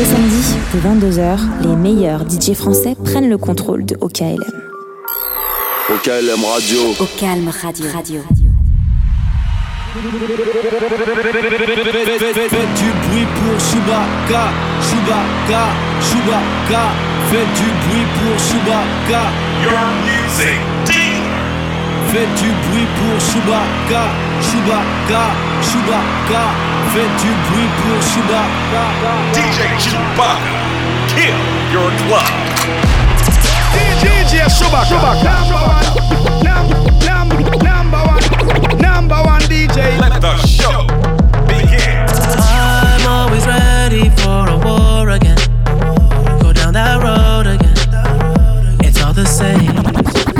les samedis, dès 22h, les meilleurs DJ français prennent le contrôle de OKLM. OKLM Radio. OKLM Radio. Radio. Faites du bruit pour Chewbacca, Chewbacca, Chewbacca. Faites du bruit pour Chewbacca. Your music dealer. Faites du bruit pour Chewbacca, Chewbacca, Chewbacca. Faites du bruit pour Chewbacca. DJ Chewbacca. Kill your club. DJ Chewbacca. Number one. Number one. Number one DJ. Let the show begin. I'm always ready for a war again. Go down that road again. It's all the same.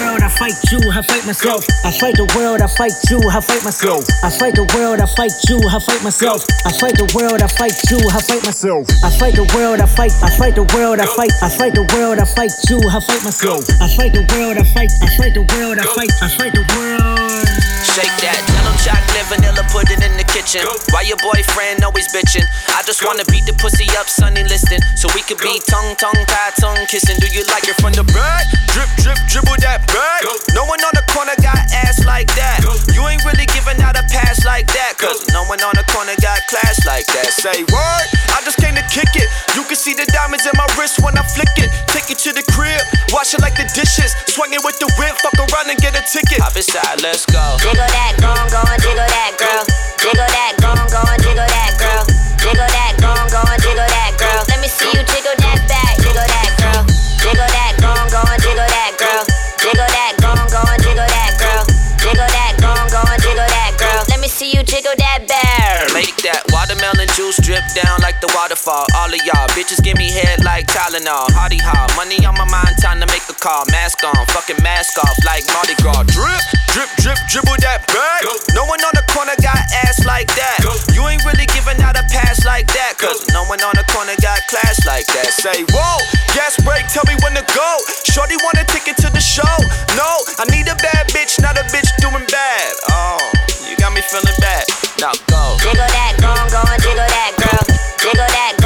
fight you, I fight myself. I fight the world, I fight you, I fight myself. I fight the world, I fight you, I fight myself. I fight the world, I fight you, I fight myself. I fight the world, I fight, I fight the world, I fight, I fight the world, I fight you, I fight myself. I fight the world, I fight, I fight the world, I fight, I fight the world. Shake that, yellow chocolate, vanilla, put it in the kitchen. Why your boyfriend always bitching? I just wanna beat the pussy up, sunny listing. So we could be tongue, tongue, tie, tongue kissing. Do you like it from the back? Drip, drip, dribble that back. No one on the corner got ass like that. You ain't really giving out a pass like that. Cause no one on the corner got class like that. Say word, I just came to kick it. You can see the diamonds in my wrist when I flick it. Take it to the crib, wash it like the dishes. Swing it with the whip, fuck around and get a ticket. Hop inside, let's go. Jiggle that, jiggle that, girl. Jiggle that, jiggle that, girl. Jiggle that, jiggle that, girl. Let me see you jiggle that back, jiggle that, girl. Jiggle that, jiggle that, girl. Jiggle that, jiggle that, girl. Jiggle that, jiggle that, girl. Let me see you jiggle that back. That watermelon juice drip down like the waterfall. All of y'all bitches give me head like Tylenol. Hardy ha, money on my mind, time to make a call. Mask on, fucking mask off like Mardi Gras. Drip, drip, drip, dribble that back. No one on the corner got ass like that. You ain't really giving out a pass like that. Cause no one on the corner got class like that. Say, whoa, gas break, tell me when to go. Shorty want a ticket to the show. No, I need a bad bitch, not a bitch doing bad. Oh, you got me feeling bad. Now go. Jiggle that, go on, go on, jiggle that, girl. Jiggle that,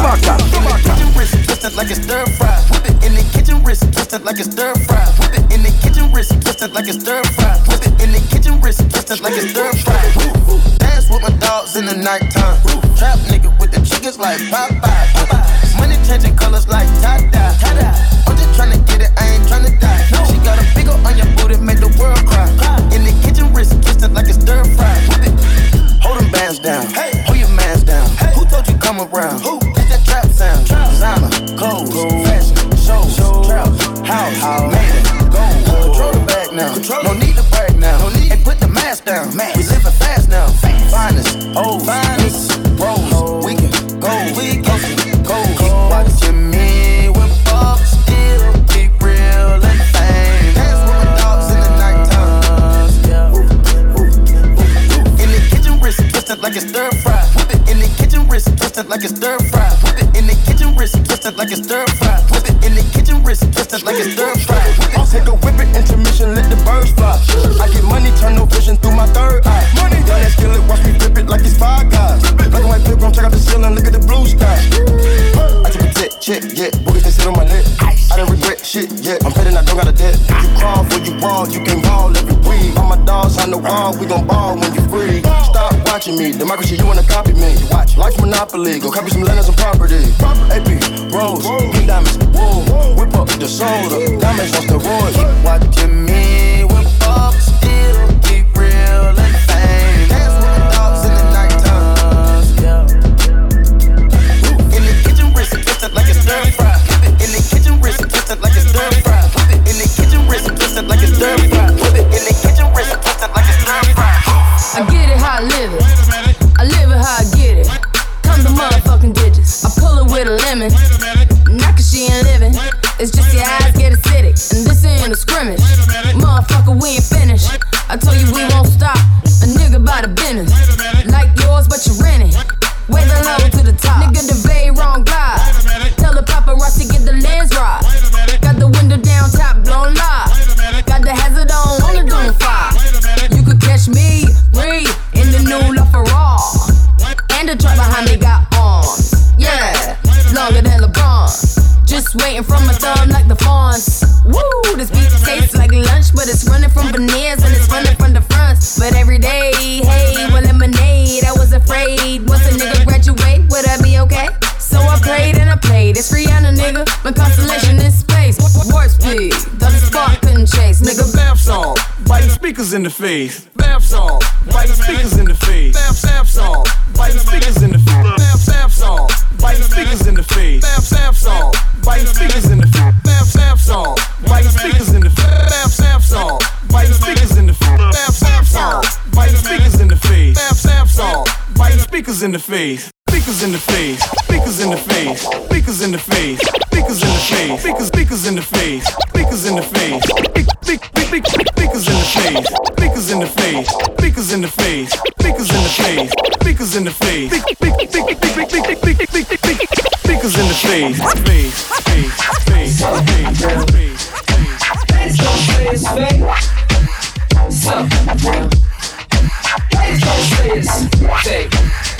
Chewbacca. kitchen wrist twisted like it's stir fry. Whip it in the kitchen wrist twisted like it's stir fry. Whip it in the kitchen wrist twisted like it's stir fry. Whip it in the kitchen wrist twisted like it's stir fry. Dance with my dogs in the nighttime. Trap nigga with the chickens like Popeye. Money changing colors like tie-dye. I'm just tryna get it, I ain't tryna die. She got a big on your booty, make the world cry. In the kitchen wrist twisted like it's stir fry. Whip it. Hold them bands down. Hold your mans down. Who told you come around? House, democracy, you wanna copy me. Watch, life's monopoly, go copy some land Waiting from my thumb like the fawns. Woo, this beat tastes like lunch, but it's running from veneers and it's running from the fronts. But every day, hey, well, lemonade, I was afraid. Once a nigga graduate, would I be okay? So I prayed and I played. It's Rihanna, nigga. My constellation in space. Warp speed, the spark couldn't chase. Nigga, bath song. Biting speakers in the face. Bath song. Biting speakers in the face. Bath, bath song. Biting speakers in the face. Bath song. Biting speakers in the face. Bath, bath song. Biting speakers in the face. Bath, bath song. Biting speakers in the face. Bath, bath song. Biting speakers in the face. Bath, bath song. Biting speakers in the face. Bath, bath song. Biting speakers in the face. Speakers in the face, speakers in the face, speakers in the face, speakers in the face, speakers, speakers in the face, speakers in the face, speak, speak, speak, speak, speakers in the face, speakers in the face, speakers in the face, speakers in the face, speakers in the face, speak, speak, speak, speak, speak, speak, speak, speak, speak, speak, speakers in the face, face, face, face, face, face, face. It's fake. So, please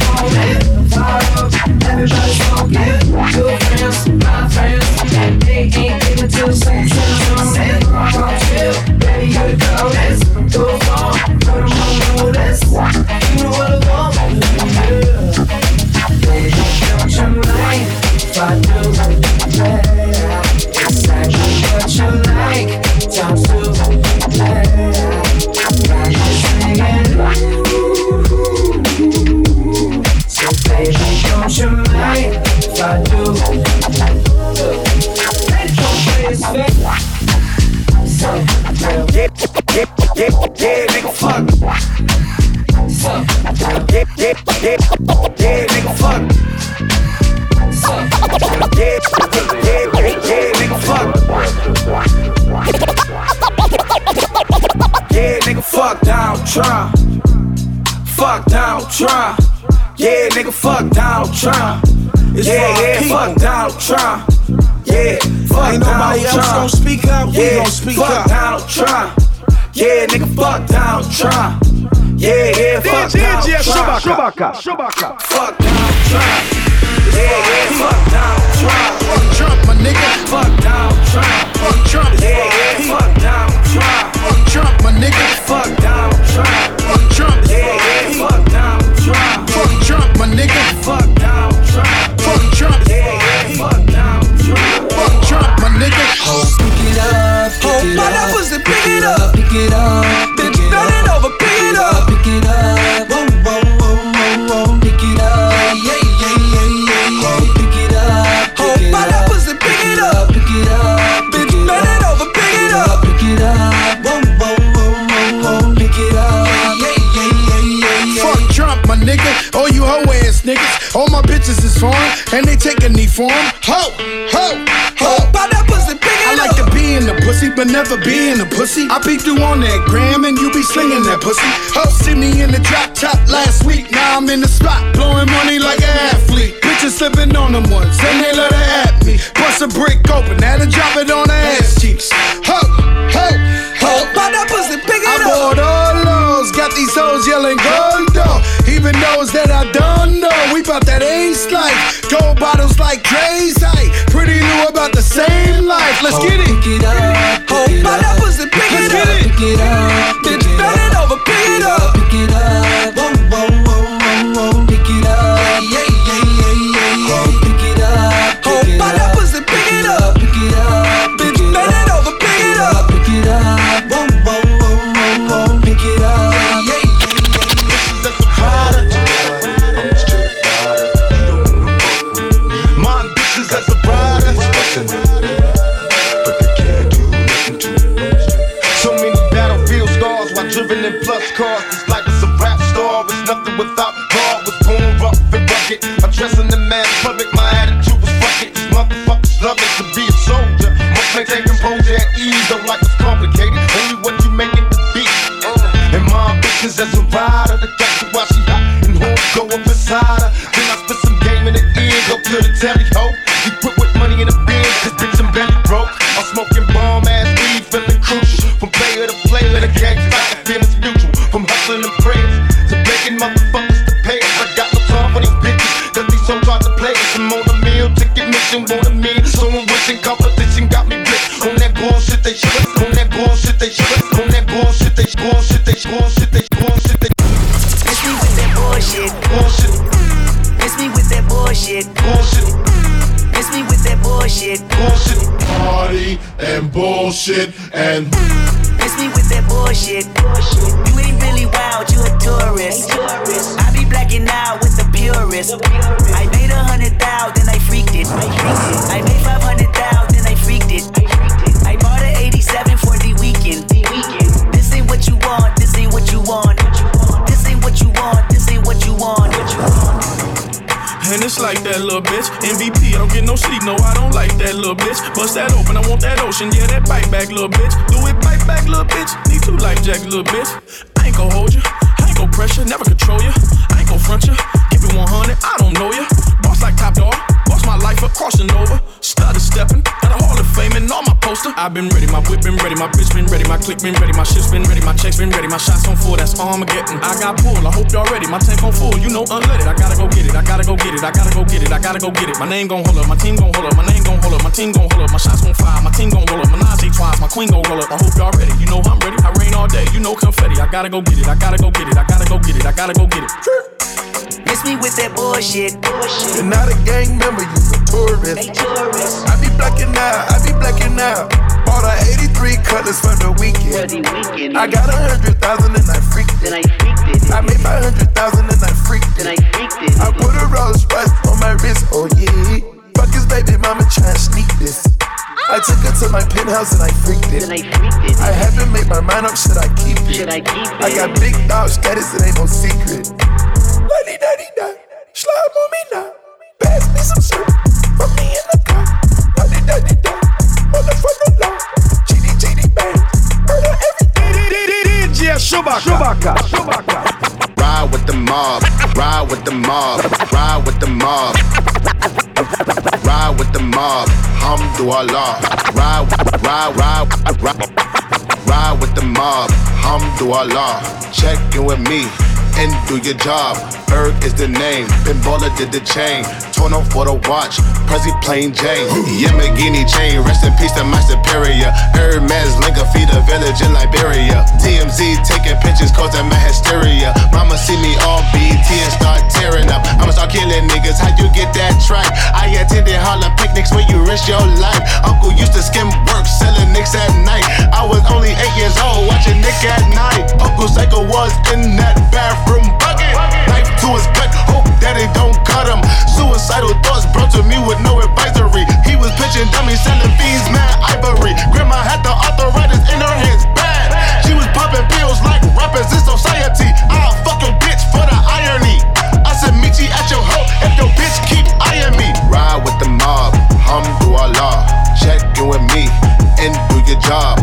Everybody talking to friends, my friends. They ain't even two cents. Pop chill, baby, you. Chewbacca. Chewbacca. Fuck Trump. My bitches is foreign, and they take a knee for 'em. Ho, ho, ho. My that pussy, pick I it like up. to be in the pussy, but never be in the pussy. I peeked you on that gram and you be slinging that pussy. Ho, see me in the drop top last week. Now I'm in the spot, blowing money like an athlete. Bitches slipping on them ones, and they let her at me. Bust a brick open, now to drop it on her ass cheeks. Ho, ho, ho. My that pussy, pick I it up. bought all those, got these hoes yelling goldo. Even those that I it up. Pick it up, pick it up. pick it up. Pick it up, my bitches purist. I made a hundred thousand, I freaked it. I made five hundred thousand, I freaked it. I bought an 87 for the weekend. This ain't what you want, this ain't what you want. This ain't what you want, this ain't what you want. And it's like that little bitch. MVP, I don't get no sleep, no, I don't like that little bitch. Bust that open, I want that ocean, yeah, that bite back, little bitch. Do it bite back, little bitch. Need two life jacks, little bitch. I ain't gon' hold you, I ain't gon' pressure, never control you. I ain't gon' front you, 100, I don't know you. Boss like top dog, boss my life up, crossing over. Started stepping, got a hall of fame and all my poster. I've been ready, my whip been ready, my bitch been ready, my click been ready, my shit's been ready, my checks been ready, my shots on full, that's Armageddon. I got pull, I hope y'all ready, my tank on full, you know unleaded. I gotta go get it, I gotta go get it, I gotta go get it, I gotta go get it. My name gon' hold up, my team gon' hold up, my name gon' hold up, my team gon' hold up, my shots gon' fire, my team gon' roll up, my Menage twice, my queen gon' roll up. I hope y'all ready, you know I'm ready. I rain all day, you know confetti. I gotta go get it, I gotta go get it, I gotta go get it, I gotta go get it. Miss me with that bullshit. You're not a gang member, you a tourist. I be blacking out, I be blacking out. Bought a 83 cutlass for the weekend. I got a hundred thousand and I freaked it. I made my hundred thousand and I freaked it. I put a Rolls Royce on my wrist, oh yeah. Fuck his baby mama tryna sneak this. I took her to my penthouse and I freaked it. I haven't made my mind up, should I keep it? I got big dog status, it ain't no secret. Daddy, daddy, dirty. Slime on me now. Pass me some soup. Put me in the car. Daddy, daddy, dirty. On the front the lawn. GD, GD, bang. Murder everything. DJ Chewbacca. Chewbacca. Chewbacca. Ride with the mob. Ride with the mob. Ride with the mob. Ride with the mob. Alhamdulillah. Ride, ride, ride, ride. Ride with the mob. Alhamdulillah. Check in with me and do your job. Berg is the name, Pinballer did the chain. Torn off for the watch, Prezi plain Jane. Yamagini chain, rest in peace to my superior. Hermes Linka feed a village in Liberia. TMZ taking pictures causing my hysteria. Mama see me on BT and start tearing up. I'ma start killing niggas, how you get that track? I attended Harlem picnics where you risk your life. Uncle used to skim work, selling nicks at night. I was only eight years old, watching Nick at night. Uncle Psycho was in that bathroom bucket. Knife to his gut, hope that it don't cut him. Suicidal thoughts brought to me with no advisory. He was pitching dummies, selling fiends, mad ivory. Grandma had the arthritis in her hands, bad. She was popping pills like rappers in society. I'll fuck bitch for the irony. I said, meet you at your hoe if your bitch keep eyeing me. Ride with the mob, Hamdulillah. Check in with me and do your job.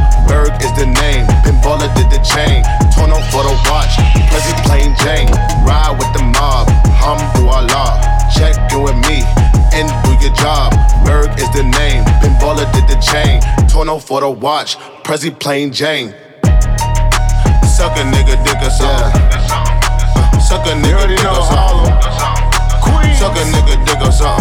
For the watch, Prezi plain Jane. Suck a nigga, dick a song. Suck a nigga, dick a song. Suck a nigga, dick a song.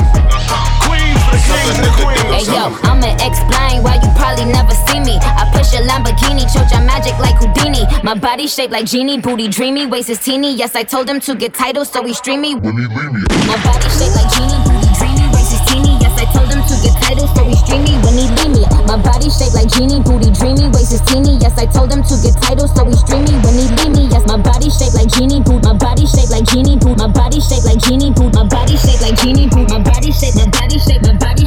Suck a nigga, dick a Hey yo. I'ma explain why you probably never see me. I push a Lamborghini, choke your magic like Houdini. My body shaped like genie, booty dreamy, waist is teeny. Yes, I told him to get titles, so he stream me. When he leave me. My body shaped like genie, booty dreamy, waist is teeny. Yes, I told him to get titles, so he stream me when he leave me. My body shaped like genie, booty dreamy, waist is teeny. Yes, I told him to get titles, so he stream me when he leave me. Yes, my body shaped like genie, boot. My body shaped like genie, boot. My body shaped like genie, boot. My body shaped like genie, boot. My body shaped, my body shaped, my body shaped, my body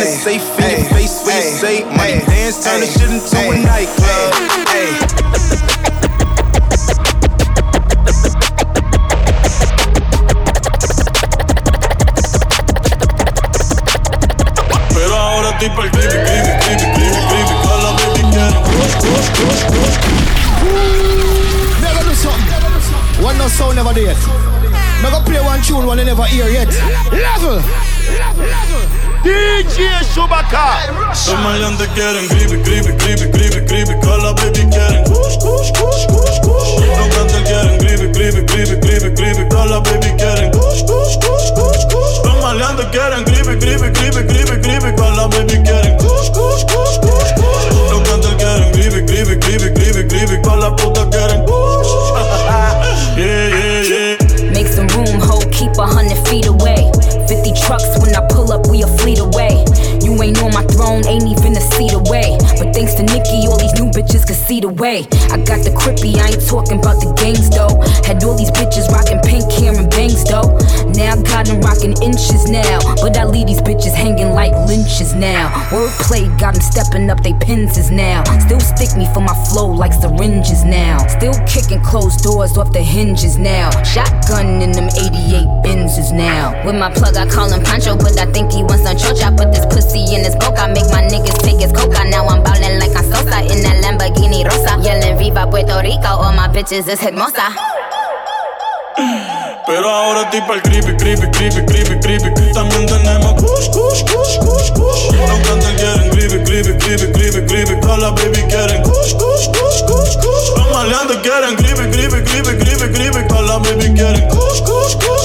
the safe in your face when you say money dance, turn this shit into a nightclub. Chewbacca. Los maleantes quieren creepy, creepy, creepy, creepy, creepy. Con la baby quieren push, push, push, push, push. Los cantantes quieren creepy, creepy, creepy, creepy, creepy. Con la baby quieren push, push, push, push, push. Los maleantes quieren creepy, creepy, creepy, creepy, creepy. Con la baby quieren push, push, push, push, push. Los cantantes quieren creepy, creepy, creepy, creepy, creepy. Con la puta quieren push. Yeah, yeah, yeah. Make some room, ho, keep a hundred feet away. 50 you ain't on my throne, ain't even a seat away. But thanks to Nikki, all these see the way. I got the crippy, I ain't talking about the gangs though. Had all these bitches rocking pink hair and bangs though. Now I got them rocking inches now. But I leave these bitches hanging like lynches now. Wordplay got them stepping up they pins now. Still stick me for my flow like syringes now. Still kicking closed doors off the hinges now. Shotgun in them 88 Benzes now. With my plug, I call him Pancho, but I think he wants some chocha. I put this pussy in his boca. I make my niggas take his coca. Now I'm ballin' like I'm Sosa in that Lamborghini Rosa. Yelling Viva Puerto Rico, all my bitches is hermosa. Pero ahora estoy pa'l creepy, creepy, creepy, creepy, creepy. También tenemos kush, kush, kush, kush, kush. Los cantantes quieren creepy, creepy, creepy, creepy, creepy. Todas las baby quieren kush, kush, kush, kush, kush. Los maleantes quieren creepy, creepy, creepy, creepy, creepy. Todas las baby quieren kush, kush, kush.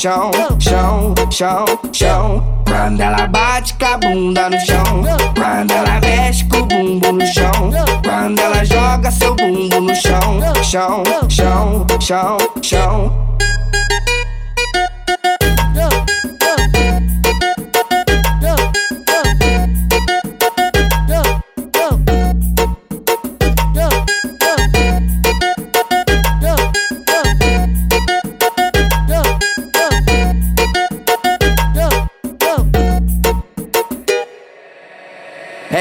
Chão. Chão, chão, chão. Quando ela bate com a bunda no chão. Quando ela mexe com o bumbo no chão. Quando ela joga seu bumbo no chão. Chão, chão, chão, chão.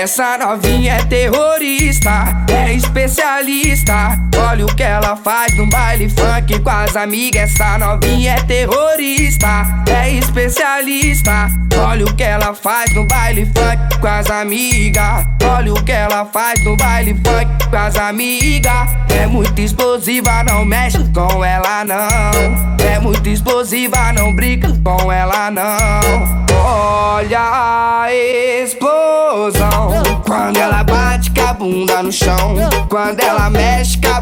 Essa novinha é terrorista, é especialista. Olha o que ela faz no baile funk com as amigas. Essa novinha é terrorista, é especialista. Olha o que ela faz no baile funk com as amigas. Olha o que ela faz no baile funk com as amigas. É muito explosiva, não mexe com ela não. É muito explosiva, não brinca com ela não. Olha a explosão. Quando ela bate com a bunda no chão. Quando ela mexe com a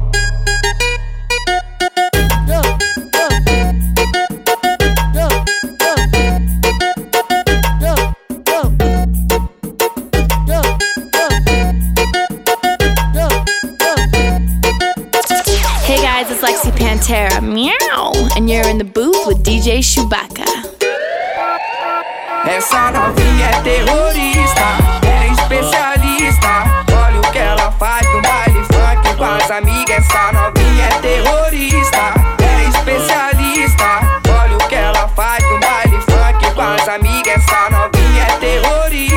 Meow, and you're in the booth with DJ Chewbacca. Essa novinha é terrorista, é especialista. Olha o que ela faz no baile funk com as amigas. Essa novinha é terrorista, é especialista. Olha o que ela faz no baile funk com as amigas. Essa novinha é terrorista,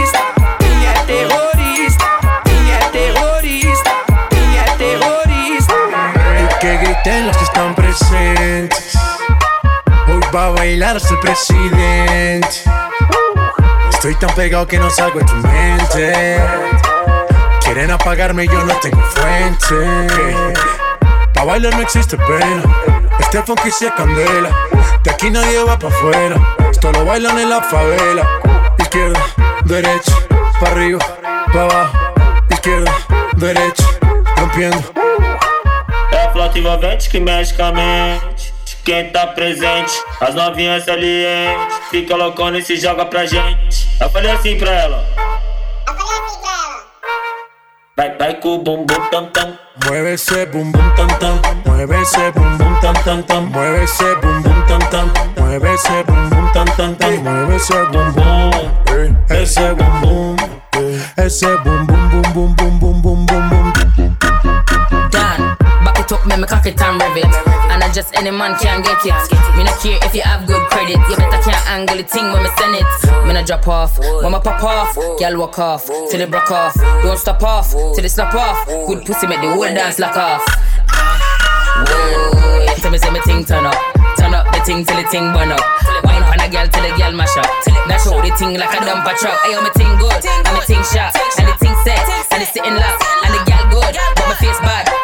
Hoy va a bailar hasta el presidente. Estoy tan pegado que no salgo de tu mente. Quieren apagarme yo no tengo fuente. Pa' bailar no existe pena. Este funky se candela. De aquí nadie va pa' afuera. Esto lo bailan en la favela. Izquierda, derecha, pa' arriba, pa' abajo. Izquierda, derecha, rompiendo. flota envolvente que mexe. Quem tá presente, as novinhas salientes. Fica loucona e se joga pra gente. Eu falei assim pra ela. Eu falei assim pra ela. Vai, vai com o bumbum tam tam. Mueve esse bumbum tam tam. Mueve esse bumbum tam tam tam. Mueve esse bumbum tam tam. Mueve esse bumbum tam tam tam. Mueve esse bumbum. Esse bumbum. Esse bumbum bum bum bum bum. Make me cock it and rev it. And I just any man can get it. Me not care if you have good credit. You better can't angle the thing when me send it. Me not drop off, when me pop off. Girl walk off, till it broke off. Don't stop off, till it snap off. Good pussy make the whole dance lock off. Whoa, tell me say me thing turn up. Turn up the thing till the thing burn up. Wine pan a girl till the girl mash up. Dash out the thing like a dumper truck. Ayo, me thing good, and me thing sharp, and the thing set, and the sitting lock, and the girl good, but my face bad.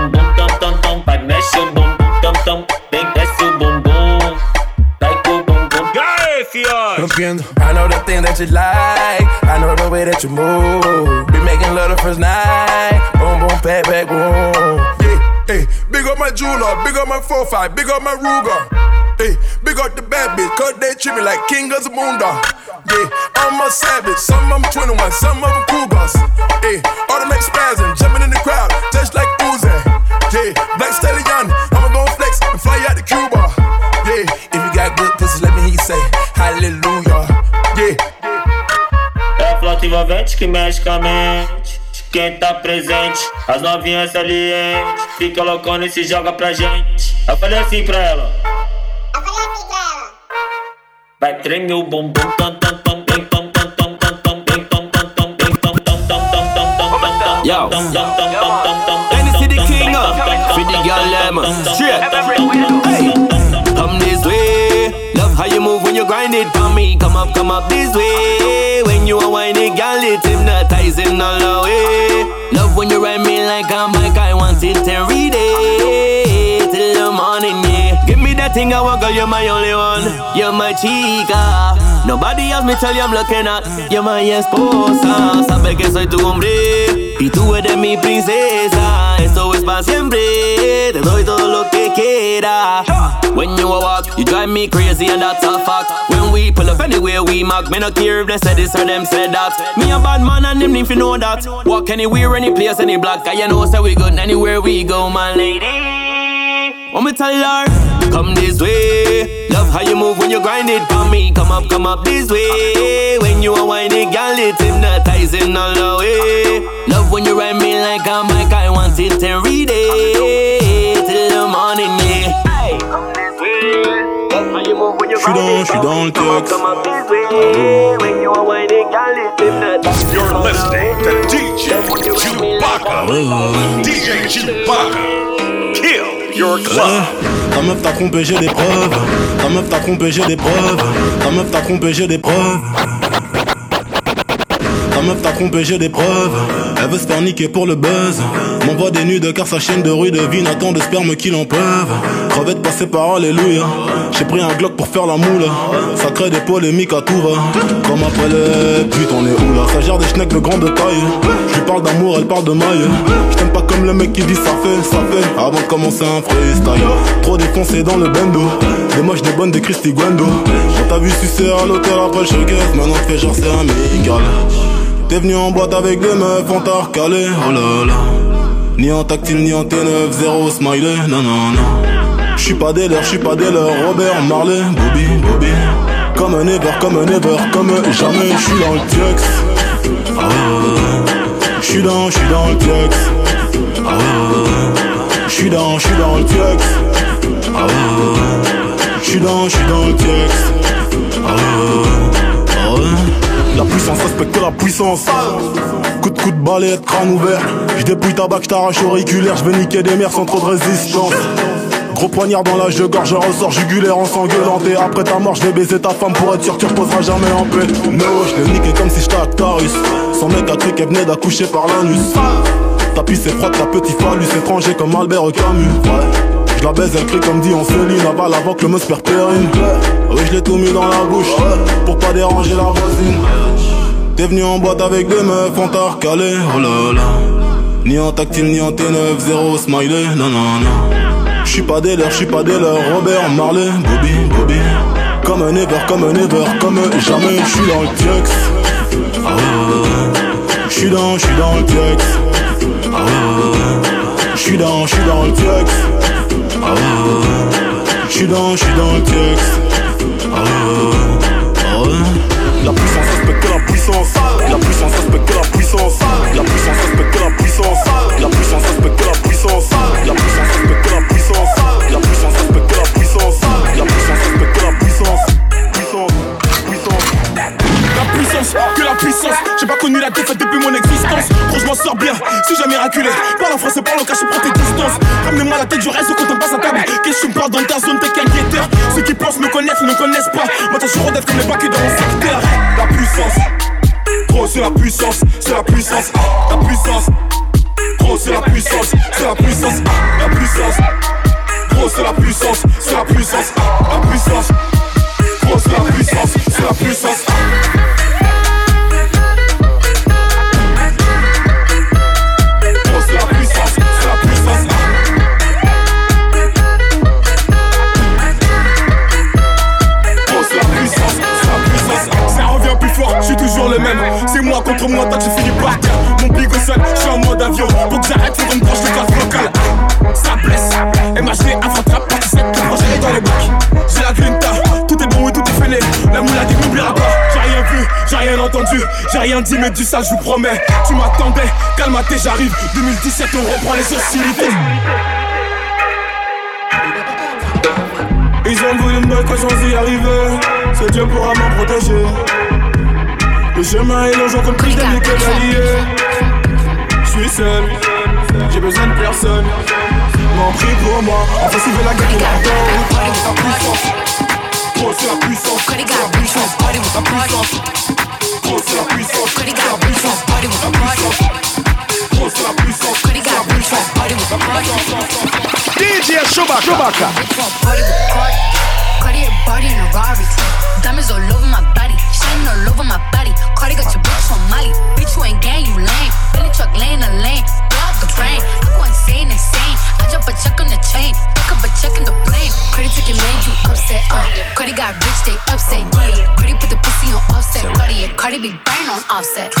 Rompiendo. I know the thing that you like. I know the way that you move. Be making love the first night. Boom, boom, back, back, boom. Yeah, hey, big up my jeweler, big up my 4-5, big up my Ruger. Hey, big up the bad bitch, cause they treat me like king of Zamunda. Yeah, I'm a savage, some of them 21, some of them Cougars. Hey, automatic spazzing, jumping in the crowd, just like Uzi. Yeah, Black Stallion, envolvente que mexe com a mente. Quem tá presente, as novinhas salientes. Fica loucona e se joga pra gente. Eu falei assim pra ela. Eu falei assim pra ela. Vai tremer o bumbum, tam, tam, tam, tam, tam. Yo. NC the king up for the girl them straight. Hey. Come this way, love how you move when you grind it. Me. Come up, come up this way. When you a whiny girl, it's hypnotizing all the way. Love when you ride me like a mic, I want it every day that thing, I want girl, you're my only one. You're my chica. Nobody else me tell you I'm looking at. You're my esposa. Sabe que soy tu hombre y tú eres mi princesa. Esto es para siempre. Te doy todo lo que quiera. When you walk, you drive me crazy and that's a fact. When we pull up anywhere we mark, me no care if they said this or them said that. Me a bad man and them if you know that. Walk anywhere, any place, any block, 'cause you know say we good anywhere we go, my lady. Want me tell her, come this way. Love how you move when you grind it for me. Come up, come up this way. When you a whiny girl, it's hypnotizing all the way. Love when you ride me like a mic, I want it every day till the morning, yeah. Hey, come this way. Love how you move when you J'suis dans, j'suis dans le texte. Come up this way. When you a whiny girl, it's hypnotizing. You're listening to DJ Chewbacca. DJ Chewbacca. Kill your club. Ta meuf t'a trompé, j'ai des preuves. Ta meuf t'a trompé, j'ai des preuves. Ta meuf t'a trompé, j'ai des preuves. Ta meuf t'a trompé, j'ai des preuves. Elle veut se faire pour le buzz. M'envoie des nudes car sa chaîne de rue devine attend de sperme qu'il en peuvent. Crevette passée par Alléluia. J'ai pris un Glock pour faire la moule. Ça crée des polémiques à tout va. Comme après les putes, on est où là? Ça gère des schnecks de grande taille. Je lui parle d'amour, elle parle de maille. Je t'aime pas comme le mec qui dit ça fait, ça fait. Avant de commencer un freestyle. Trop défoncé dans le bendo. Des moches, des bonnes, des Christy Guendo. Quand t'as vu sucer à l'hôtel après le showcase, maintenant fais genre c'est amical. T'es venu en boîte avec des meufs, on t'a recalé, oh là là. Ni en tactile, ni en T9, zéro smiley, non, non, non. J'suis pas des leurs, j'suis pas des leurs, Robert Marley, Bobby, Bobby. Comme un ever, comme un ever, comme jamais, j'suis dans le tiex. Ah. J'suis dans, j'suis dans le tiex. Ah. J'suis dans, j'suis dans le tiex. Ah. J'suis dans, j'suis dans le tiex. Ah La puissance respecte la puissance. Coup de coup de balai, crâne ouvert. J'dépouille ta bac, j't'arrache auriculaire. J'vais niquer des mers sans trop de résistance. Gros poignard dans l'âge de gorge, je ressors jugulaire en. Et après ta mort, j'vais baiser ta femme pour être sûr que tu reposeras jamais en paix. No, j'l'ai niqué comme si j'étais Actarus. Son mec a cru qu'elle venait d'accoucher par l'anus. Ta pisse est froide, ta petit phallus étranger comme Albert Camus. Je la baise, elle crie comme dit on Céline Aval avant que le must perd Oui, je l'ai tout mis dans la bouche Pour pas déranger la voisine. T'es venu en boîte avec des meufs, on t'a recalé, oh là là. Ni en tactile, ni en T9, zéro smiley, non non non. J'suis pas des leurs, j'suis pas des leurs, Robert Marley, Bobby, Bobby. Comme un ever, comme un ever, comme jamais, j'suis dans le tiex ah Je J'suis dans, j'suis dans le tiex ah J'suis dans, j'suis dans le tiex ah J'suis dans, j'suis dans le texte. Ah ah la puissance respecte. La sale, je vous promets. Tu m'attendais, calme-toi, j'arrive. 2017, on reprend les hostilités. Ils ont voulu me battre quand j'en suis arrivé. C'est Dieu pourra m'en protéger. Le chemin est long, j'en compte plus d'amis que d'alliés. J'suis seul, j'ai besoin de personne. M'en prie pour moi, en fait, veut la guerre qui La puissance, oh, c'est la puissance, c'est la puissance, la puissance. Oh, c'est la puissance, c'est la puissance, la puissance. Oh, c'est la puissance, c'est la puissance, la. DJ Chewbacca. Chewbacca. Body in a Rari. Offset.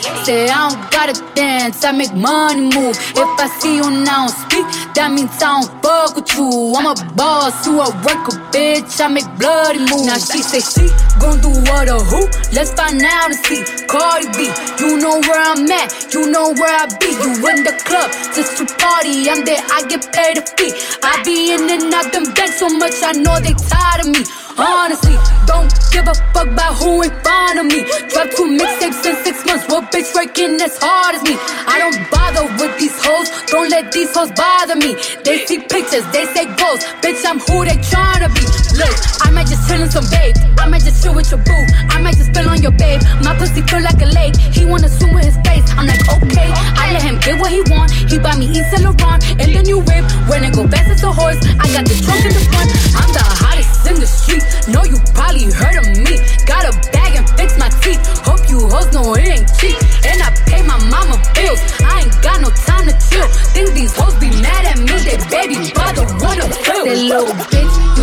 Say I don't gotta dance, I make money move. If I see you now speak, that means I don't fuck with you. I'm a boss, you a worker, bitch. I make bloody moves. Now she say she gon' do what or who? Let's find out and see. Cardi B, you know where I'm at, you know where I be. You in the club just to party, I'm there, I get paid a fee. I be in and out them banks so much, I know they tired of me. Honestly, don't give a fuck about who in front of me. Drop two mixtapes in six months. Bitch working as hard as me? I don't bother with these hoes. Don't let these hoes bother me. They see pictures, they say goals. Bitch, I'm who they tryna be. Look, I might just chill in some babe. I might just chill with your boo. I might just spill on your babe. My pussy feel like a lake. He wanna swim with his face. I'm like, okay. I let him get what he want. He buy me Yves Saint Laurent and the new whip. When it go fast as a horse, I got the trunk in the front. Little bitch,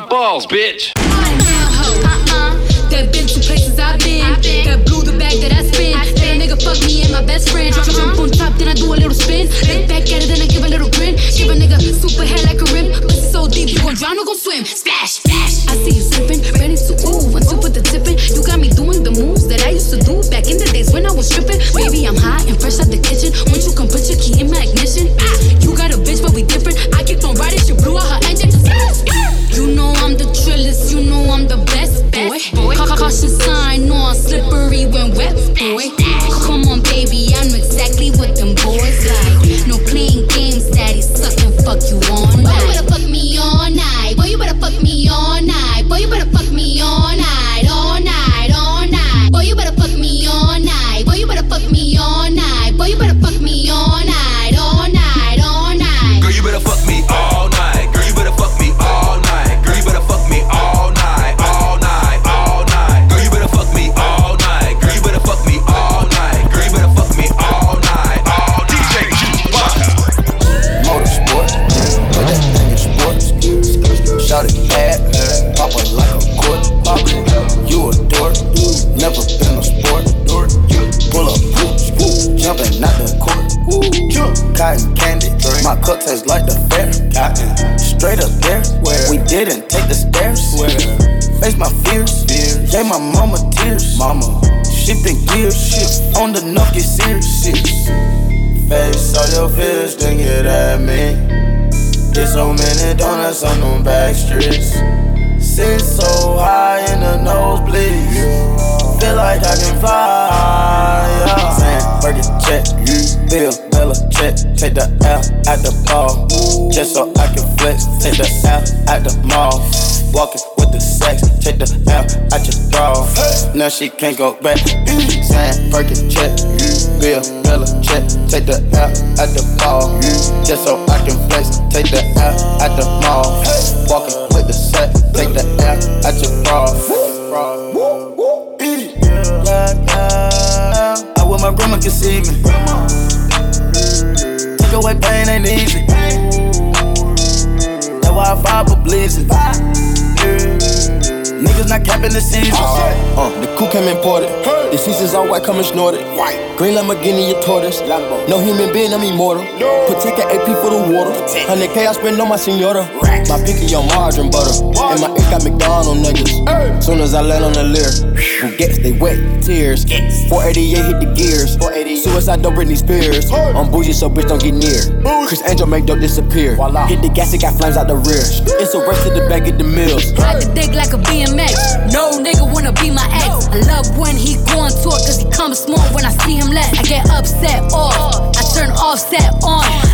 my balls, bitch. That been to places I've been. That blew the bag that I spin. That nigga fuck me and my best friend. Jump, jump on top, then I do a little spin. Look back at it, then I give a little grin. Give a nigga super head like a rim. Pussy so deep, you gon' drown or gon' swim. Splash, splash. I see you slipping, ready to ooh. Once you put the tip in, you got me doing the moves that I used to do back in the days when I was stripping. Baby, I'm hot and fresh out the get at me. Get so many donuts on them back streets. Sit so high in the nosebleeds. Feel like I can fly. Yeah. Saying, Burger check, Bill, Bella check. Take the L at the ball. Just so I can flex. Take the L at the mall. Walking with the sex. Take the L at your bra. Now she can't go back. Saying, Burger check, Bill, Bella check. Take the L at the ball. Just so I can flex. Take the L at the mall. Walking with the sex. Take the L at your bra. I wish my grandma could see me. Take away pain ain't easy. That's why I fight for blazing. Niggas not capping the season. Uh, the coup came imported. The seasons all white, coming snorted. Green Lamborghini, your tortoise. No human being, I'm immortal. Protect an AP for the water. 100K I spend on my senora. My pinky on margarine butter. And my ink got McDonald nuggets. Soon as I land on the leer, who gets they wet tears. 488 hit the gears. Suicide don't Britney Spears. I'm bougie, so bitch don't get near. Criss Angel make dope disappear. Hit the gas, it got flames out the rear. It's a race to the back of the mills. Ride the dick like a BMX. No nigga wanna be my ex. I love when he go cause he comes small when I see him less. I get upset off. I turn offset on.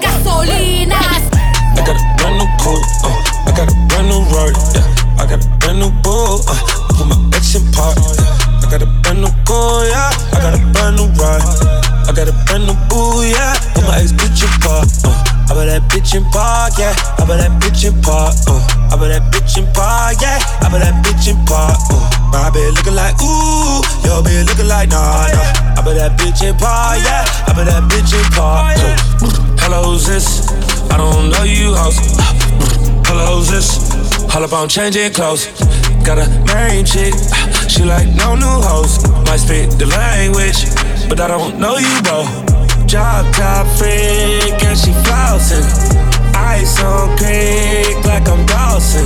gasolina. I got a brand new coupe, uh, I got a brand new Rory, yeah. I got a brand new bull, uh, put my ex in park, yeah. I got a brand new car, yeah. I got a brand new ride, I got a brand new boo, yeah. Put my ex bitch in park, uh. I bet that bitch in park, yeah. I bet that bitch in park, uh. I bet that bitch in park, yeah. I bet that bitch in park, uh. My bitch looking like ooh, your bitch looking like nah, nah. I bet that bitch in park, yeah. I bet that bitch in park. Uh. Hello, who's this? I don't know you, hoes. Hello, who's this? All up on changing clothes. Got a main chick, she like no new hoes. Might speak the language, but I don't know you, bro. Job top freak and she flossing. Ice on creek like I'm Dawson.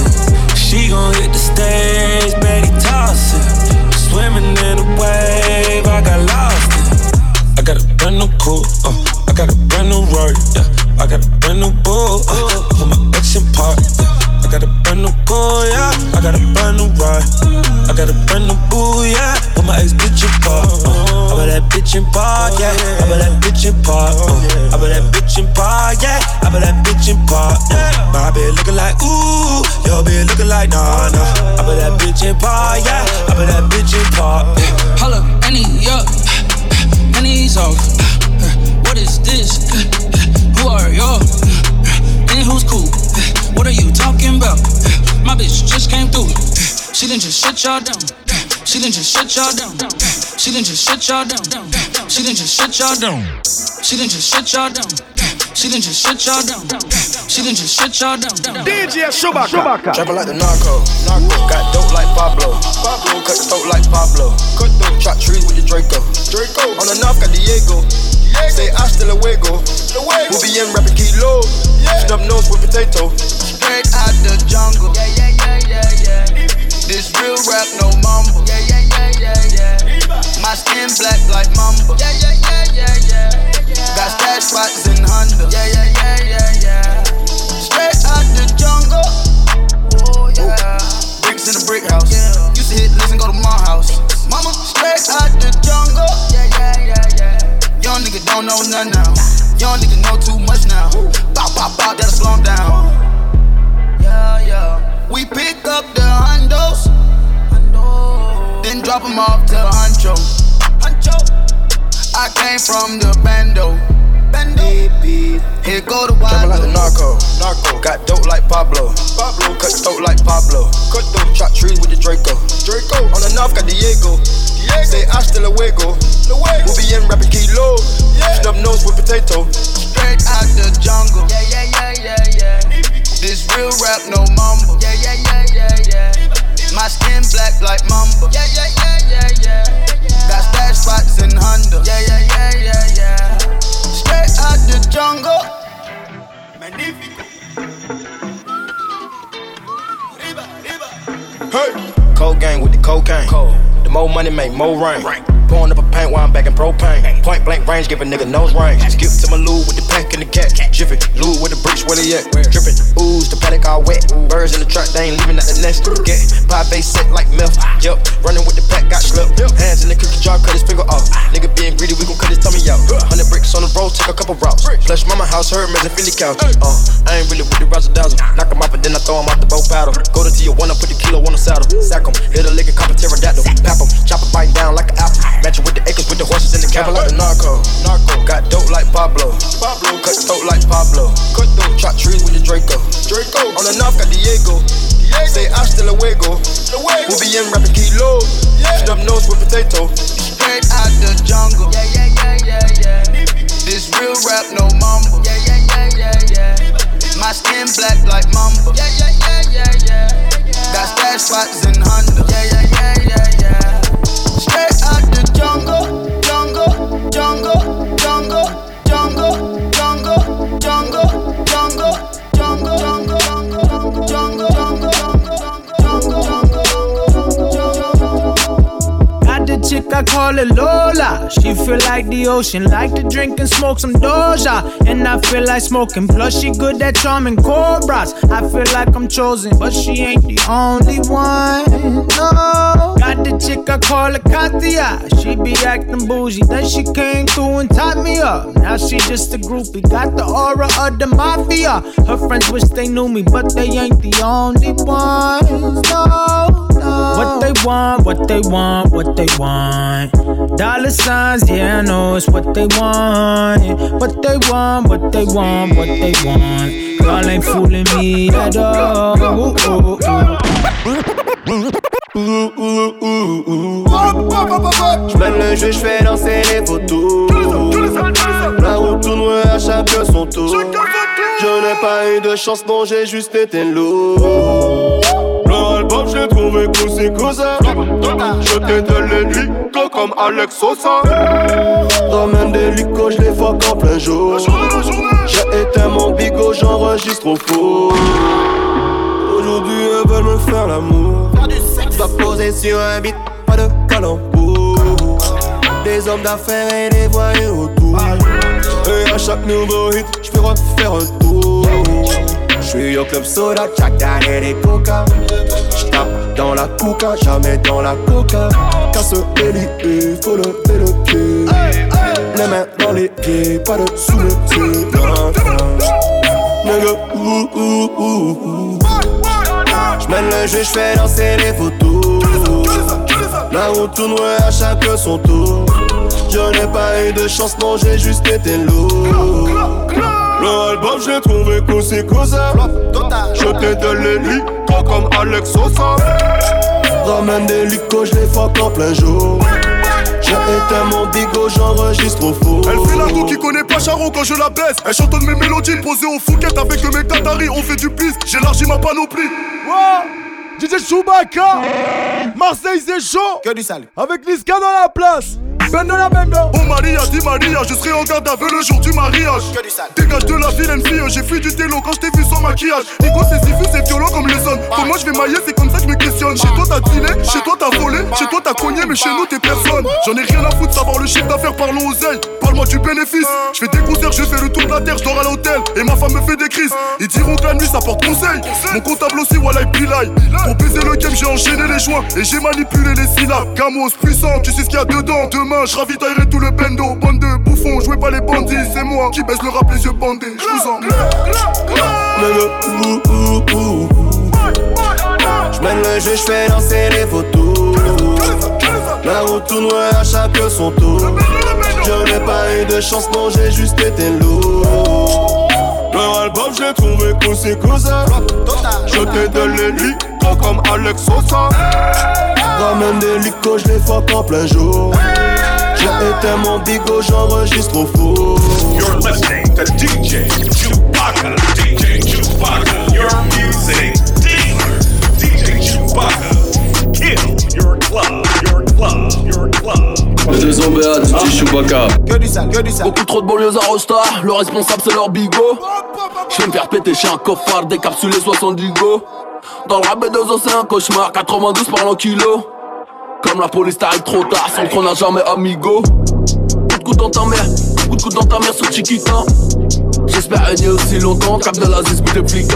She gon' hit the stage, Betty tossing. Swimming in a wave, I got lost. in. I got a brand new coupe, uh, got a brand new Rory, yeah. I got a brand new bull, uh, put my ex park, yeah. I got a brand new car, yeah. I got a brand new ride. I got a brand new boo, yeah. Put my ex bitch in park, uh. I bet that bitch in park, yeah. I bet that bitch in park, uh. I bet that bitch in park, yeah. I bet that bitch in park. My bitch looking like ooh, your bitch looking like nah nah. I put that bitch in park, yeah. I put that bitch in park. Holla, any up, any's off. My bitch just came through. She didn't just shut y'all down. She didn't just shut y'all down. She didn't just shut y'all down. She didn't just shut y'all down. She didn't just shut y'all down. She didn't just shut y'all down. She didn't just shut y'all down. DJ Chewbacca. Trapping like the narco. narco. Got dope like Pablo. Pablo. Cut throat like Pablo. Cut throat. Chop trees with the Draco. Draco. On the north got Diego. Say hasta luego. We'll be in rapping kilo. Snub nose with potato. Straight out the jungle. Yeah, yeah, yeah, yeah, yeah. This real rap, no mumble. Yeah, yeah, yeah, yeah, yeah. My skin black like mamba. Yeah, yeah, yeah, yeah, yeah. Got stash spots in Honda. Yeah, yeah, yeah, yeah, yeah. Straight out the jungle. Oh yeah. Bricks in the brick house. Used to hit, listen, go to my house. Mama, straight out the jungle. Yeah, yeah, yeah, yeah. Young nigga don't know nothing now. Young nigga know too much now. Bow, bow, bow, that'll slow him down. Yeah, yeah. We pick up the hundos, then drop them off to Huncho. Huncho. I came from the bando. Here go the wild. Like the narco. Narco. Got dope like Pablo. Pablo. Cut throat like Pablo. Cut throat. Chop trees with the Draco. Draco. On the north got Diego. Diego. Say hasta luego. Luego. We'll be in rapping kilo. Yeah. Snub nose with potato. Straight out the jungle. Yeah, yeah, yeah, yeah, yeah. This real rap, no mumble. Yeah, yeah, yeah, yeah, yeah. My skin black like mamba. Yeah, yeah, yeah, yeah, yeah. Got stash spots in Honda. Yeah, yeah, yeah, yeah, yeah. Straight out the jungle. Magnifico. Hey. Cold gang with the cocaine. Cold. The more money make more rain. Pouring up a paint while I'm back in propane. Point blank range, give a nigga nose range. Skip to my loo with the pack and the cat. Jiffy, loo with the bricks, where they at? Drippin', ooze, the paddock all wet. Birds in the truck, they ain't leaving at the nest. Get pie base set like milk. Yup, running with the pack, got slipped. Hands in the cookie jar, cut his finger off. Nigga being greedy, we gon' cut his tummy out. Hundred bricks on the road, take a couple routes. Flush mama house, her and Philly couch. Uh, I ain't really with the razzle dazzle. Knock him off and then I throw him out the boat paddle. Go to Tijuana, put the kilo on the saddle. Sack him, hit a lick and cop a pterodactyl. Pap him, chop a bite down like an apple. Match it with the acres with the horses in the cattle. like the narco. Narco. Got dope like Pablo. Pablo. Cut throat like Pablo. Cut throat. Chop trees with the Draco. Draco. On the north got Diego. Diego. Say hasta luego. Luego. We'll be in rapping kilo. Yeah. Snub nose with potato. Straight out the jungle. Yeah, yeah, yeah, yeah, yeah. This real rap, no mumble. Yeah, yeah, yeah, yeah, yeah. My skin black like mamba. Yeah, yeah, yeah, yeah, yeah. Got stash spots in Honda. Yeah, yeah, yeah, yeah, yeah. Straight out the jungle, jungle, jungle, jungle, jungle, jungle, jungle, jungle, jungle, jungle, jungle, jungle, Got the chick I call it Lola. She feel like the ocean, like to drink and smoke some Doja. And I feel like smoking, plus she good at charming cobras. I feel like I'm chosen, but she ain't the only one. No. Call her Katia. She be acting bougie, then she came through and tied me up. Now she just a groupie, got the aura of the mafia. Her friends wish they knew me, but they ain't the only ones. No, no. What they want, what they want, what they want. Dollar signs, yeah, I know it's what they want. What they want, what they want, what they want. Girl ain't fooling me at all. Ooh, ooh, J'mène le jeu, j'fais danser les photos. La route tourne, à chacun son tour. Je n'ai pas eu de chance, non, j'ai juste été lourd. Leur album, j'ai trouvé cool, c'est cousin. Je t'éteins les nuits, comme Alex Sosa. Ramène des licos, je les fuck en plein jour. J'ai éteint mon bigot, j'enregistre au four. Aujourd'hui, elles veulent me faire l'amour. Dois poser sur un beat, pas de calembour. Des hommes d'affaires et des voyous autour. Et à chaque nouveau hit, j'peux refaire un tour. J'suis au club soda, Jack Daniel et Coca. J'tape dans la coca, jamais dans la coca. Casse les faut lever le pied. Les mains dans les pieds, pas de sous le pied. J'mène le jeu, j'fais danser les photos. La route tourne à chaque son tour. Je n'ai pas eu de chance, non, j'ai juste été lourd. Le album, j'ai trouvé cousin cousin. Je t'ai de l'élite, toi comme Alex Sosa. Ramène des licos, je fuck en plein jour. J'ai éteint mon bigo, j'enregistre au faux. Elle fait la go qui connaît pas Charon quand je la baisse. Elle chantonne mes mélodies posées au Fouquet avec mes Qataris. On fait du plis, j'élargis ma panoplie. Wow DJ Chewbacca Marseille c'est chaud Que du sale Avec Niska dans la place Oh Maria, dis Maria, je serai en garde à vue le jour du mariage. Dégage de la vilaine fille, j'ai fui du télo quand je t'ai vu sans maquillage. Nico, c'est si c'est violent comme les zones. Comment je vais mailler, c'est comme ça que je me questionne. Chez toi t'as dealé, chez toi t'as volé, chez toi t'as cogné, mais chez nous t'es personne. J'en ai rien à foutre, savoir le chiffre d'affaires, parlons aux ailes. Parle-moi du bénéfice. Je fais des concerts, je fais le tour de la terre, je dors à l'hôtel. Et ma femme me fait des crises. Ils diront que la nuit ça porte conseil. Mon comptable aussi, voilà, pilai. Pour baiser le game, j'ai enchaîné les joints et j'ai manipulé les syllabes. Camos puissant, tu sais ce qu'il y a dedans. Demain, je ravitaillerai tout le bendo. Bande de bouffons, jouez pas les bandits. C'est moi qui baisse le rap les yeux bandés. Je vous en J'mène le jeu, j'fais danser les photos. La route tourne à chaque son tour. Je n'ai pas eu de chance, non, j'ai juste été lourd. Leur album, j'ai trouvé cousin cousin. Je t'ai de l'élite, toi comme Alex Sosa. Ramène des licos, je les fuck en plein jour. J'ai éteint mon bigo, j'enregistre au four. You're listening to DJ Chewbacca. DJ Chewbacca. Your music dealer. DJ Chewbacca. Kill your club. Your club. Your club. Le deuxième BA, DJ Chewbacca. Que du sale, que du sale. Beaucoup trop de banlieues à Rosta, le responsable c'est leur bigot. Je vais me faire péter chez un coffard, décapsulé 70 go. Dans le rap B2O c'est un cauchemar, 92 par l'an kilo. Comme la police t'arrive trop tard, sans qu'on n'a jamais amigo. Coup de coude dans ta mère, coup de coude dans ta mère sur Chiquita. J'espère régner aussi longtemps, cap de la zis, des flics.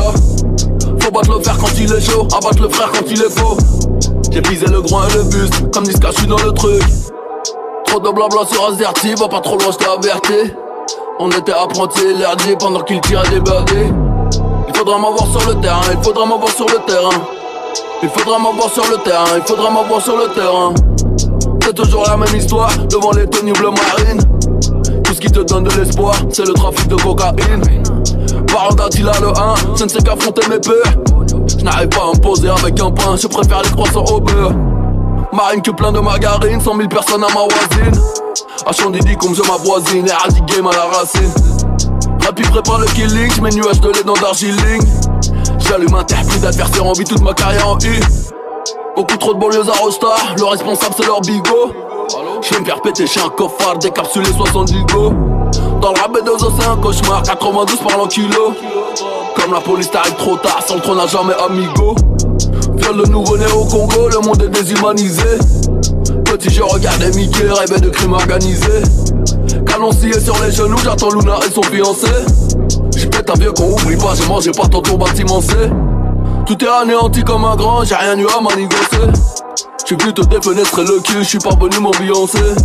Faut battre le fer quand il est chaud, abattre le frère quand il est faux. J'ai pisé le groin et le buste, comme Niska, je dans le truc. Trop de blabla sur Azerty, va pas trop loin, j't'ai averti. On était apprentis l'herdier pendant qu'il tirait des birdies. Il faudra m'avoir sur le terrain, il faudra m'avoir sur le terrain. Il faudra m'avoir sur le terrain, il faudra m'avoir sur le terrain. C'est toujours la même histoire devant les tenues bleu marine. Tout ce qui te donne de l'espoir, c'est le trafic de cocaïne. Parlant d'Attila le 1, je ne sais qu'affronter mes peurs. Je n'arrive pas à me poser avec un pain, je préfère les croissants au beurre. Marine que plein de margarine, 100 000 personnes à ma voisine. À Chandidi comme je ma voisine, et game à la racine. Rapide prépare le killing, j'mets nuages de lait dans Darjeeling. J'allume un terre, plus d'adversaires, envie toute ma carrière en U. Beaucoup trop de banlieues à Rosta, le responsable c'est leur bigot. Je vais me faire péter chez un coffard, décapsulé 70 go. Dans le rap B2O c'est un cauchemar, 92 par l'an kilo. Comme la police t'arrive trop tard, sans le trône n'a jamais amigo. Viol de nouveau-né au Congo, le monde est déshumanisé. Petit, je regardais Mickey, rêvais de crime organisé. Canon scié sur les genoux, j'attends Luna et son fiancé. Un vieux qu'on oublie pas, j'ai mangé pas ton bâtiment C. Tout est anéanti comme un grand, j'ai rien eu à manigancer. J'ai vu te défenestrer le cul, j'suis parvenu m'ambiancer.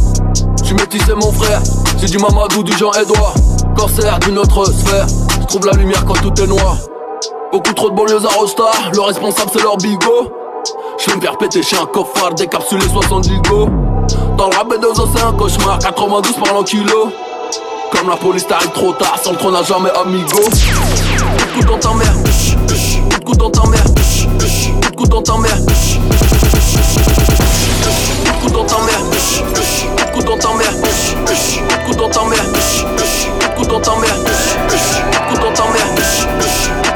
J'suis métissé mon frère, j'ai du Mamadou, du Jean-Edouard. Corsaire d'une autre sphère, j'trouve la lumière quand tout est noir. Beaucoup trop de banlieues à Rosta, le responsable c'est leur bigot. Je vais me faire péter chez un coffard, décapsulé 70 go. Dans le rap B2O c'est un cauchemar, 92 par l'an kilo. Comme la police t'arrive trop tard, sans le trône jamais amigo. Coup de dans ta mère, coup dans ta mère, coup dans ta mère. Coup dans ta mère, coup dans ta mère, coup dans ta mère, coup dans ta mère, coup dans ta mère,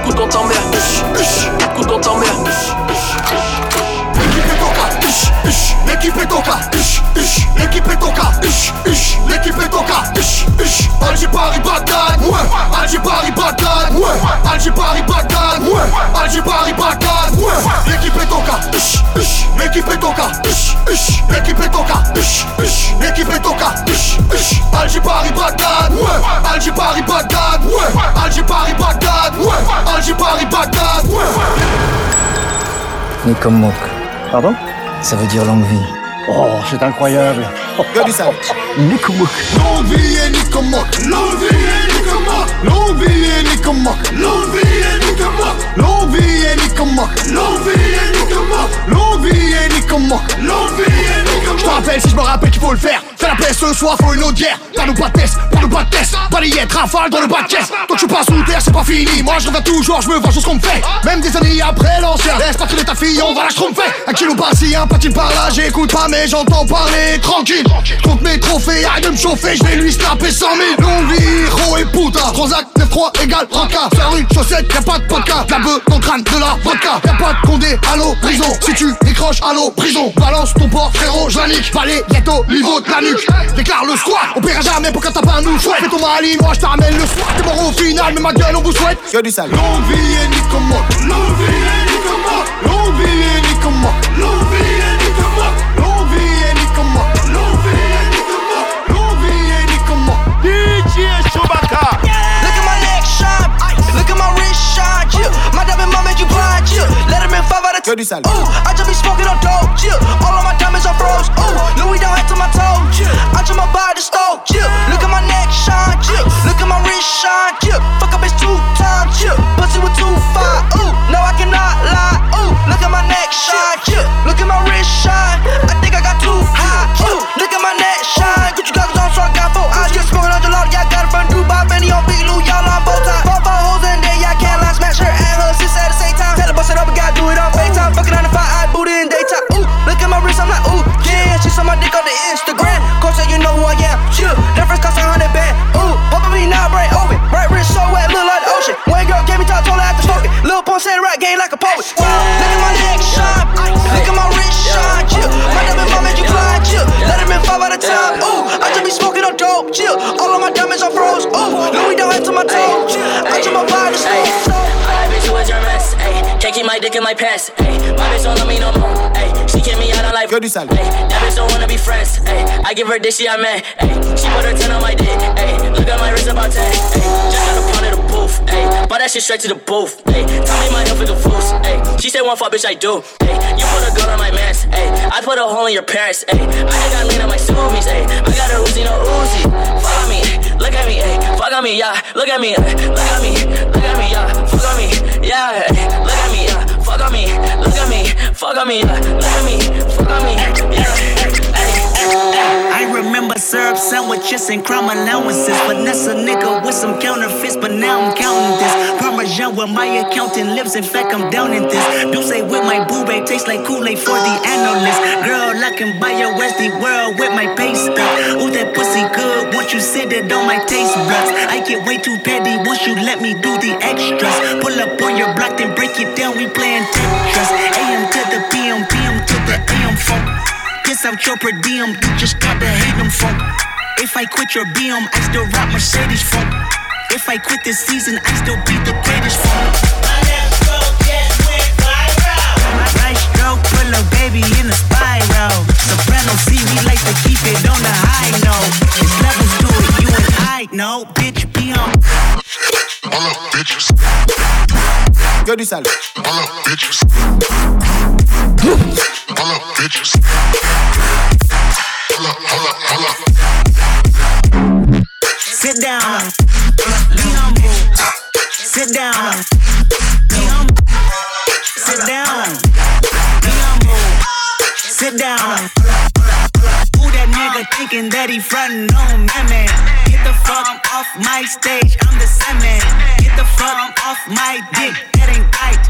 coup dans ta mère, coup dans ta mère. L'équipe est cas, l'équipe est cas, l'équipe est au cas, Alger Paris Bagdad, ouais, Alger Paris Bagdad, ouais, Alger Paris Bagdad, ouais, Alger Paris Bagdad, ouais, l'équipe est au cas, l'équipe est au cas, l'équipe est cas, l'équipe est cas, Alger Paris Bagdad, ouais, Alger Paris Bagdad, ouais, Alger Paris Bagdad, ouais, Alger Paris Bagdad, ouais. Nikomok. Pardon? Ça veut dire longue vie. Oh, c'est incroyable. Que du sale. Nikomok. Longue vie et Nikomok, longue vie et Nikomok. Longue vie et Nicomac. Longue vie et Nicomac. Longue vie et Nicomac. Longue vie et Nicomac. Longue vie et Nicomac. Longue vie et Nicomac. Je te rappelle si je me rappelle qu'il faut le faire. Fais la paix ce soir, faut une autre guerre. T'as nos pas de test, pas nos pas de test. Balayette, rafale dans le bas de caisse. Toi tu passes sous terre, c'est pas fini. Moi je reviens toujours, je me venge ce qu'on me fait. Même des années après l'ancien. Laisse pas traîner ta fille, on va la tromper. Un kilo par-ci, un patine par-là. J'écoute pas, mais j'entends parler tranquille. Compte mes trophées, arrête de me chauffer, je vais lui snapper 100 000. Longue vie, héros et putain. Transac 9-3 égale ranka. Sur rue, chaussette, y'a pas de podcast. La bœuf dans le crâne de la vodka. Y'a pas de condé, allô, prison. Si tu décroches, allô, prison. Balance ton port, frérot, je panique. Palais, ghetto, niveau de la nuque. Déclare le squat, on paiera jamais pour quand t'as pas un nous souhait Fais ton mali, moi je t'amène le soir. T'es mort au final, mais ma gueule on vous souhaite. Que du sale. L'envie est ni comme moi. L'envie est ni comme moi. L'envie est ni comme moi. L'envie est ni comme moi. L'envie est ni comme moi. L'envie est ni comme moi. L'envie est ni comme moi. DJ Chewbacca. Look at my neck shot Look at my wrist shot My diamond mama five out of ten. Ooh, I just be smoking on dope, yeah. All of my diamonds are froze, ooh. Louis down to my toe, yeah. I just my body stove, yeah. Look at my neck shine, yeah. Look at my wrist shine, yeah. Fuck a bitch two times, yeah. Pussy with two five, ooh. No, I cannot lie, ooh. Look at my neck shine, yeah. Look at my wrist shine. I think I got too high, ooh. Look at my neck in my pants, ayy. My bitch don't love me no more, ayy. She kick me out on life, ayy. That bitch don't wanna be friends, ayy. I give her this she I man, ayy. She put her 10 on my dick, ayy. Look at my wrist about 10, ayy. Just got a pound of the booth, ayy. Buy that shit straight to the booth, ayy. Tell me my health is a fool's, ayy. She said one fuck, bitch, I do, ayy. You put a gun on my mans, ayy. I put a hole in your parents, ayy. I just got lean on my zoomies, ayy. I got a Uzi, no Uzi. Follow me, look at me, ayy. Fuck on me, yeah. Look at me, ayy. Look at me, look at me, yeah. Fuck on me, yeah. ayy. Fuck on me, yeah. Me, fuck on me, yeah. I remember syrup sandwiches and crime allowances. Finesse a nigga with some counterfeits, but now I'm counting this. Parmesan where my accountant lives, in fact, I'm down in this. Do say with my boo tastes like Kool Aid for the analyst. Girl, I can buy your Westy world with my pay stuff. Ooh, that pussy good once you sit it on my taste buds. I get way too petty once you let me do the extras. Pull up on your block, then break it down, we playing Tetris. AM to the PM, PM to the AM phone. Piss out your per diem, you just gotta hate them folk. If I quit your BM, I still rock Mercedes folk. If I quit this season, I still be the greatest folk. Right stroke, pull a baby in a spiral. Soprano C, we like to keep it on the high note. There's levels to it, you and I know, bitch, be on. All up, bitches. Que du sale. All up, bitches. All up, bitches. All up, all up, all up. Sit down, be humble. Sit down, be humble. Sit down, be humble. Sit down. That nigga thinking that he frontin' on me, man? Get the fuck off my stage, I'm the Sandman. Get the fuck off my dick, that ain't right.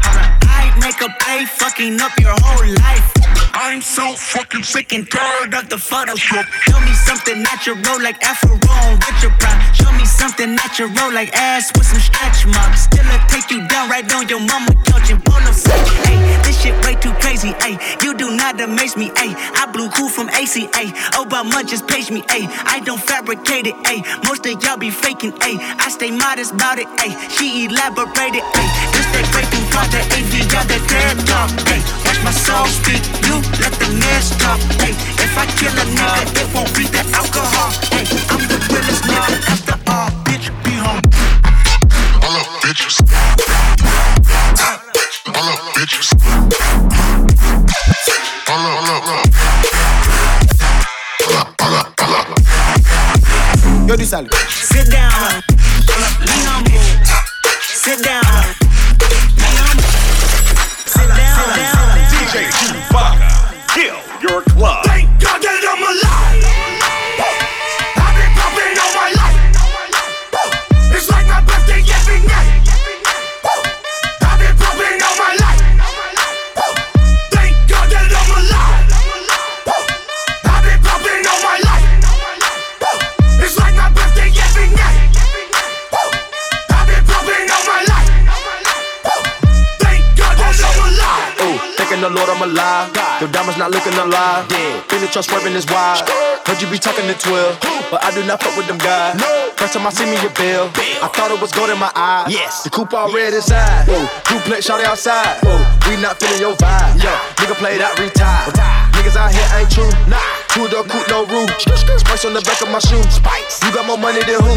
I make a play, fucking up your whole life. I'm so fucking sick and tired of the Photoshop. Show me something natural like Afro with your pride. Show me something natural like ass with some stretch marks. Still I take you down right on your mama couch and polo set. Hey, this shit way too crazy. Ay, you do not amaze me. Ay, I blew cool from ACA. Obama just page me. Ay, I don't fabricate it. Ay, most of y'all be faking. Ay, I stay modest about it. Ay, she elaborated. Ay, this that thing called the AV, got the TED talk. Ay, watch my soul speak. You let the mess talk. Ay, if I kill a nigga, it won't be the alcohol. Ay, I'm the realest nigga after all. Bitch, be home. All up, bitches. All up, bitches. All up, all up, Yo, this all. Sit down. Lean on me. Sit down. Lean on me. Sit down. Sit down. DJ Chewbacca. Kill your club. Thank God. Not looking alive. Yeah. In the truck swerving is wild. Heard you be talking to 12, but I do not fuck with them guys. First time I see me a bill, I thought it was gold in my eyes. Yes. The coupe all red inside. Ooh, duplex shot outside. Ooh, we not feeling your vibe. Yeah. Nigga play that retire. Niggas out here ain't true. Nah. Two door coupe, no roof. Spice on the back of my shoe. Spice. You got more money than who?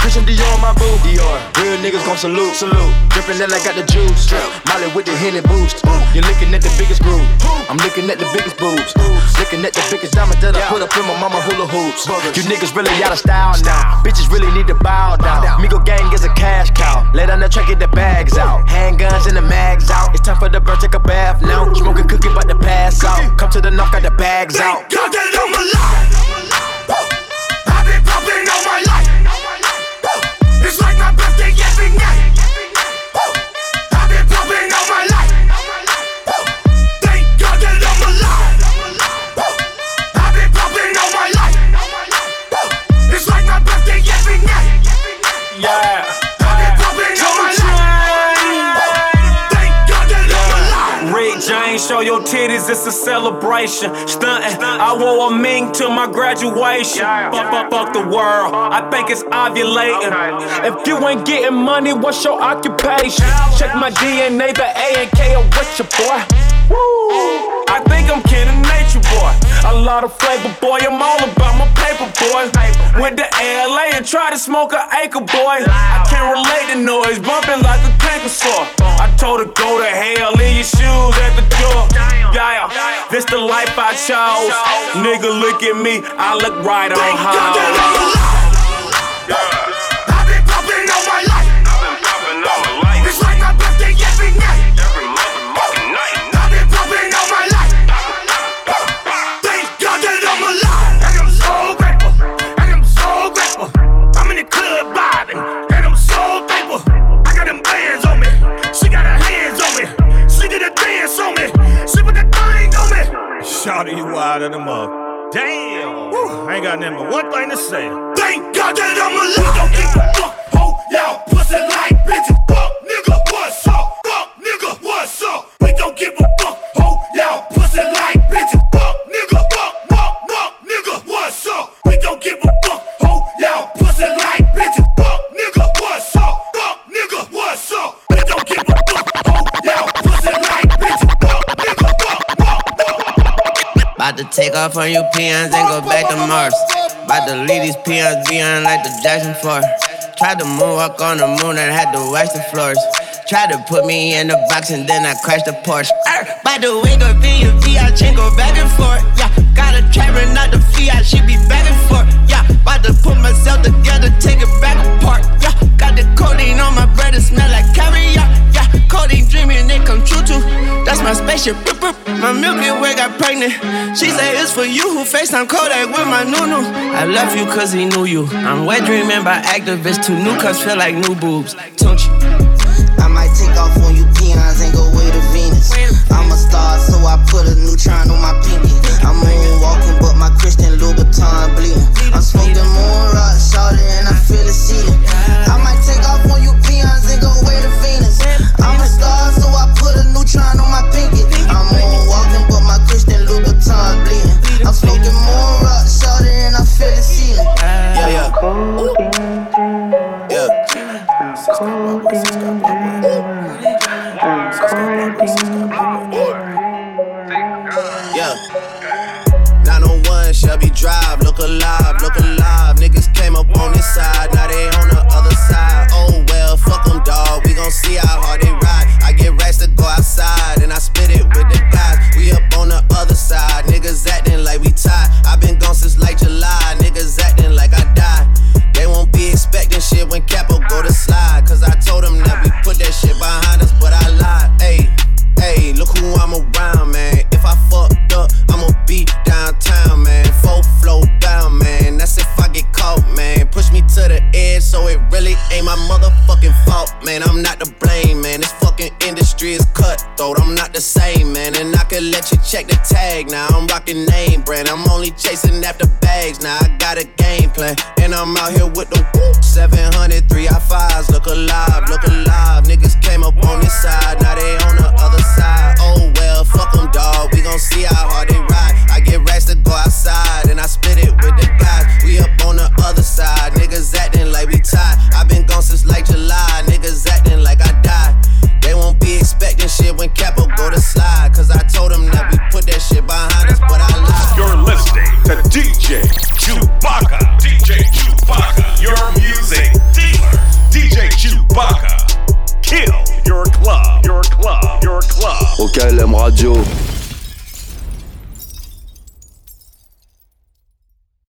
Christian Dior, my boo. Dior. Real niggas gon' salute. Salute. Drippin' that I got the juice. Drip. Molly with the Henny boost. You're looking at the biggest groove. I'm looking at the biggest boobs. Looking at the biggest diamond that I put up in my mama hula hoops. You niggas really out of style now. Bitches really need to bow down. Migo gang is a cash cow. Lay down the track, get the bags out. Handguns and the mags out. It's time for the bird, take a bath now. Smoking cookie, about the pass out. Come to the knock, got the bags out. God that I'm alive. I've been popping all my life. Your titties, it's a celebration. Stuntin', I wore a mink to my graduation. Fuck, fuck, fuck the world, I think it's ovulating. If you ain't getting money, what's your occupation? Check my DNA, the A and K, or what your boy? Woo. I think I'm kin of nature, boy. A lot of flavor, boy. I'm all about my paper, boy. Went to LA and tried to smoke an acre, boy. I can't relate to noise, bumping like a canker sore. I told her go to hell, leave your shoes at the door. Yeah, this the life I chose. Nigga, look at me, I look right on high. I've me. Shouty, you out of the mug. Damn. Whew, I ain't got nothing but one thing to say. Thank God that I'm alive. Don't give a fuck. Oh, y'all pussy like bitches. Fuck, nigga, to take off on you peons and go back to Mars. About to leave these peons behind like the Jackson 4. Tried to moonwalk on the moon and had to wax the floors. Tried to put me in the box and then I crashed the Porsche. Arr, by the way, go be a Fiat chain go back and forth. Yeah, got a trapper, not the Fiat, she be back and forth. Yeah, about to put myself together, take it back apart. Yeah, got the codeine on my bread, it smell like caviar. Yeah, codeine dreaming, it come true too. That's my spaceship. My Milky Way got pregnant. She say it's for you who FaceTime Kodak with my Nunu. I love you cause he knew you. I'm wet dreaming by activists. Two new cups feel like new boobs. Don't you? I might take off on you peons and go way to Venus. I'm a star, so I put a neutron on my pinky. I'm moonwalking, but my Christian Louboutin bleeding. I'm smoking moon rock, shouting, and I feel the